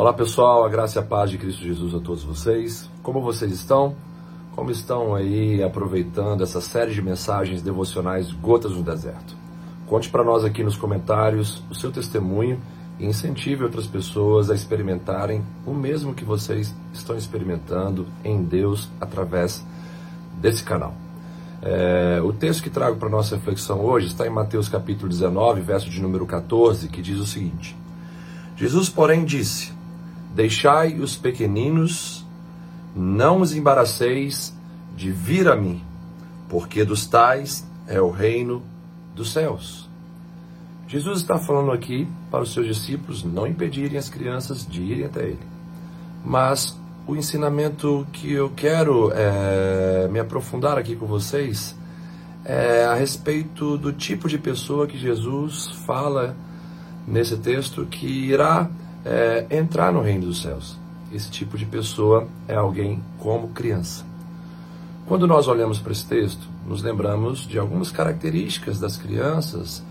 Olá pessoal, a graça e a paz de Cristo Jesus a todos vocês. Como vocês estão? Como estão aí aproveitando essa série de mensagens devocionais Gotas no Deserto? Conte para nós aqui nos comentários o seu testemunho e incentive outras pessoas a experimentarem o mesmo que vocês estão experimentando em Deus através desse canal. É, o texto que trago para nossa reflexão hoje está em Mateus capítulo 19, verso de número 14, que diz o seguinte: Jesus, porém, disse: Deixai os pequeninos, não os embaraceis de vir a mim, porque dos tais é o reino dos céus. Jesus está falando aqui para os seus discípulos não impedirem as crianças de irem até ele. Mas o ensinamento que eu quero é, me aprofundar aqui com vocês é a respeito do tipo de pessoa que Jesus fala nesse texto que irá é, entrar no reino dos céus. Esse tipo de pessoa é alguém como criança. Quando nós olhamos para esse texto, nos lembramos de algumas características das crianças,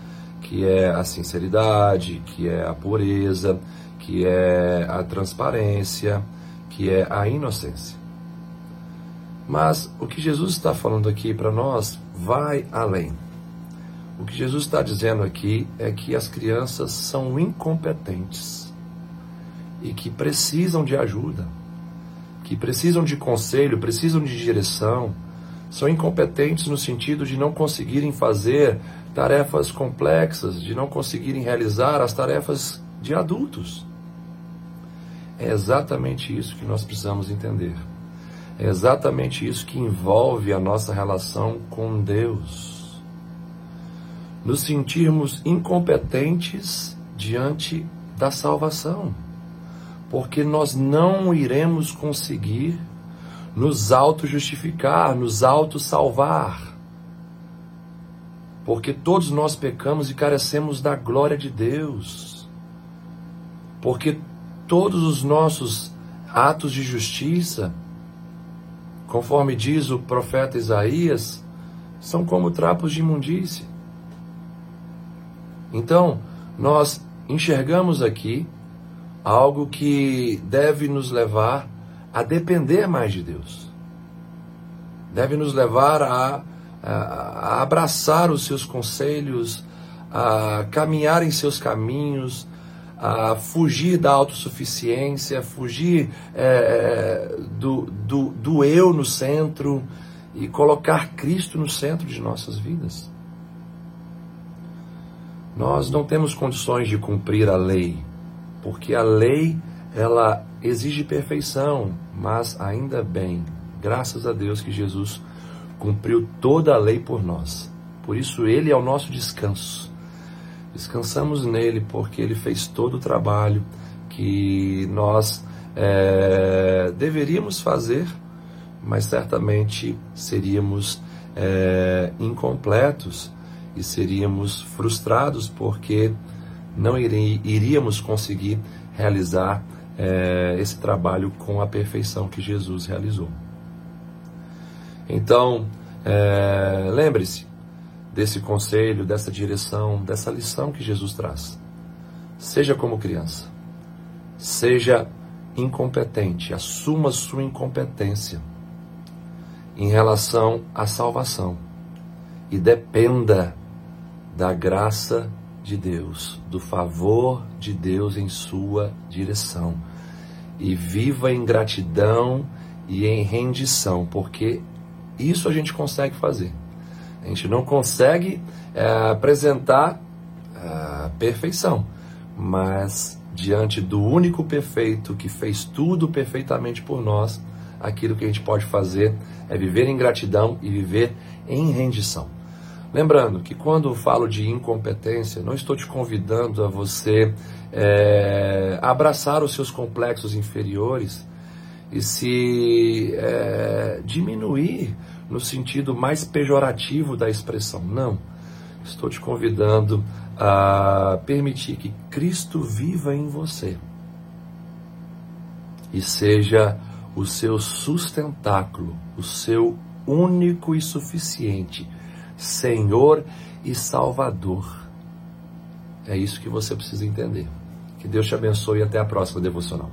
que é a sinceridade, que é a pureza, que é a transparência, que é a inocência. Mas o que Jesus está falando aqui para nós vai além. O que Jesus está dizendo aqui é que as crianças são incompetentes e que precisam de ajuda, que precisam de conselho, precisam de direção, são incompetentes no sentido de não conseguirem fazer tarefas complexas, de não conseguirem realizar as tarefas de adultos. É exatamente isso que nós precisamos entender. É exatamente isso que envolve a nossa relação com Deus. Nos sentirmos incompetentes diante da salvação porque nós não iremos conseguir nos auto-justificar, nos auto-salvar. Porque todos nós pecamos e carecemos da glória de Deus. Porque todos os nossos atos de justiça, conforme diz o profeta Isaías, são como trapos de imundície. Então, nós enxergamos aqui algo que deve nos levar a depender mais de Deus. Deve nos levar a, a, a abraçar os seus conselhos, a caminhar em seus caminhos, a fugir da autossuficiência, fugir é, do, do, do eu no centro e colocar Cristo no centro de nossas vidas. Nós não temos condições de cumprir a lei, porque a lei ela exige perfeição, mas ainda bem, graças a Deus que Jesus cumpriu toda a lei por nós. Por isso ele é o nosso descanso. Descansamos nele porque ele fez todo o trabalho que nós é, deveríamos fazer, mas certamente seríamos é, incompletos e seríamos frustrados porque não iríamos conseguir realizar é, esse trabalho com a perfeição que Jesus realizou. Então, é, lembre-se desse conselho, dessa direção, dessa lição que Jesus traz. Seja como criança, seja incompetente, assuma sua incompetência em relação à salvação e dependa da graça de Deus, do favor de Deus em sua direção. E viva em gratidão e em rendição, porque isso a gente consegue fazer. A gente não consegue é, apresentar a é, perfeição, mas diante do único perfeito que fez tudo perfeitamente por nós, aquilo que a gente pode fazer é viver em gratidão e viver em rendição. Lembrando que quando falo de incompetência, não estou te convidando a você é, abraçar os seus complexos inferiores e se é, diminuir no sentido mais pejorativo da expressão. Não. Estou te convidando a permitir que Cristo viva em você e seja o seu sustentáculo, o seu único e suficiente Senhor e Salvador. É isso que você precisa entender. Que Deus te abençoe e até a próxima devocional.